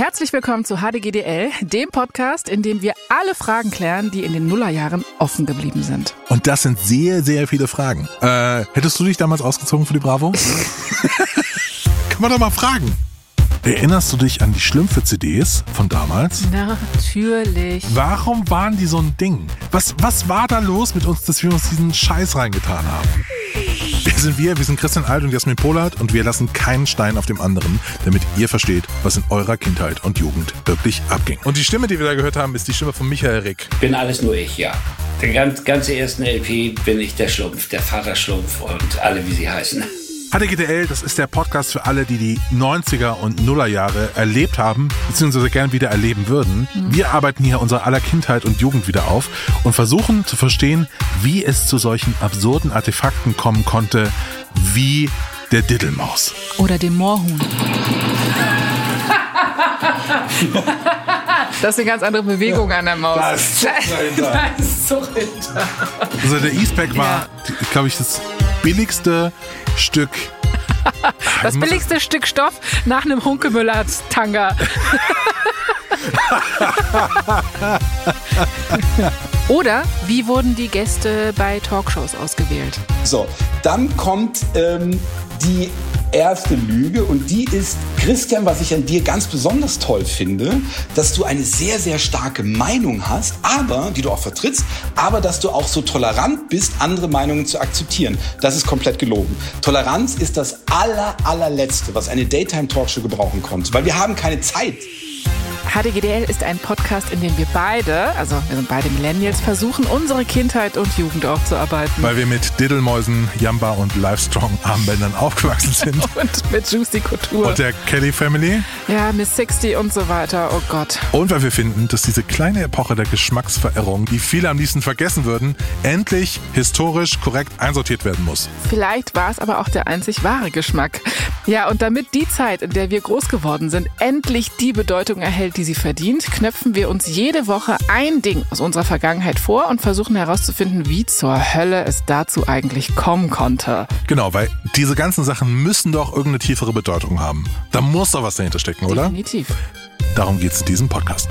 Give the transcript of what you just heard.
Herzlich willkommen zu HDGDL, dem Podcast, in dem wir alle Fragen klären, die in den Nullerjahren offen geblieben sind. Und das sind sehr, sehr viele Fragen. Äh, hättest du dich damals ausgezogen für die Bravo? Kann man doch mal fragen. Erinnerst du dich an die Schlümpfe-CDs von damals? Natürlich. Warum waren die so ein Ding? Was, was war da los mit uns, dass wir uns diesen Scheiß reingetan haben? Wir sind wir, wir sind Christian Alt und Jasmin Polat und wir lassen keinen Stein auf dem anderen, damit ihr versteht, was in eurer Kindheit und Jugend wirklich abging. Und die Stimme, die wir da gehört haben, ist die Stimme von Michael Rick. Bin alles nur ich, ja. Der ganz, ganze ersten LP bin ich der Schlumpf, der Vater Schlumpf und alle, wie sie heißen. HDGDL, das ist der Podcast für alle, die die 90er und Nullerjahre erlebt haben, beziehungsweise gern wieder erleben würden. Wir arbeiten hier unsere aller Kindheit und Jugend wieder auf und versuchen zu verstehen, wie es zu solchen absurden Artefakten kommen konnte, wie der Diddelmaus. Oder dem Moorhuhn. Das ist eine ganz andere Bewegung an der Maus. Da ist Zug dahinter. Da ist Zug hinter. Also der Eastpack war, glaube ich, das billigste Stück. Das billigste Stück Stoff nach einem Hunkemüller-Tanga. Oder wie wurden die Gäste bei Talkshows ausgewählt? So, dann kommt ähm, die erste Lüge und die ist, Christian, was ich an dir ganz besonders toll finde, dass du eine sehr, sehr starke Meinung hast, aber, die du auch vertrittst, aber dass du auch so tolerant bist, andere Meinungen zu akzeptieren. Das ist komplett gelogen. Toleranz ist das aller, allerletzte, was eine Daytime-Talkshow gebrauchen konnte, weil wir haben keine Zeit. HDGDL ist ein Podcast, in dem wir beide, also wir sind beide Millennials, versuchen, unsere Kindheit und Jugend aufzuarbeiten. Weil wir mit Diddelmäusen, Jamba und Livestrong Armbändern aufgewachsen sind. Und mit Juicy Couture. Und der Kelly Family. ja, Miss 60 und so weiter. Oh Gott. Und weil wir finden, dass diese kleine Epoche der Geschmacksverirrung, die viele am liebsten vergessen würden, endlich historisch korrekt einsortiert werden muss. Vielleicht war es aber auch der einzig wahre Geschmack. Ja, und damit die Zeit, in der wir groß geworden sind, endlich die Bedeutung erhält, die sie verdient, knöpfen wir uns jede Woche ein Ding aus unserer Vergangenheit vor und versuchen herauszufinden, wie zur Hölle es dazu eigentlich kommen konnte. Genau, weil diese ganzen Sachen müssen doch irgendeine tiefere Bedeutung haben. Da muss doch was dahinter stecken, oder? Definitiv. Darum geht's in diesem Podcast.